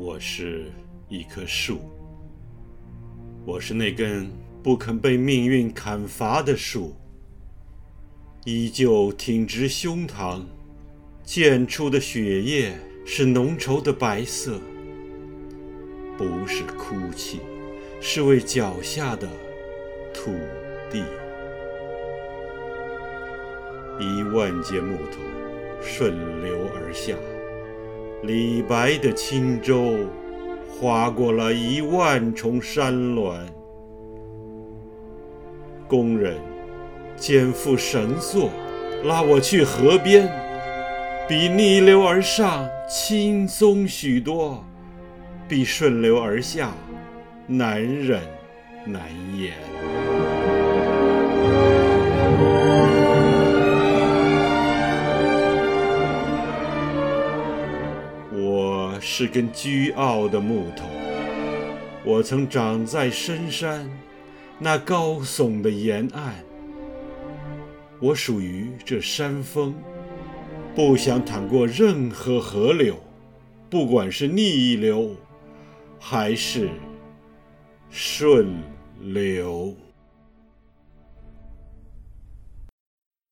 我是一棵树，我是那根不肯被命运砍伐的树，依旧挺直胸膛，溅出的血液是浓稠的白色，不是哭泣，是为脚下的土地。一万件木头顺流而下。李白的轻舟划过了一万重山峦，工人肩负绳索拉我去河边，比逆流而上轻松许多，比顺流而下难忍难言。是根倨傲的木头，我曾长在深山那高耸的沿岸。我属于这山峰，不想淌过任何河流，不管是逆流还是顺流。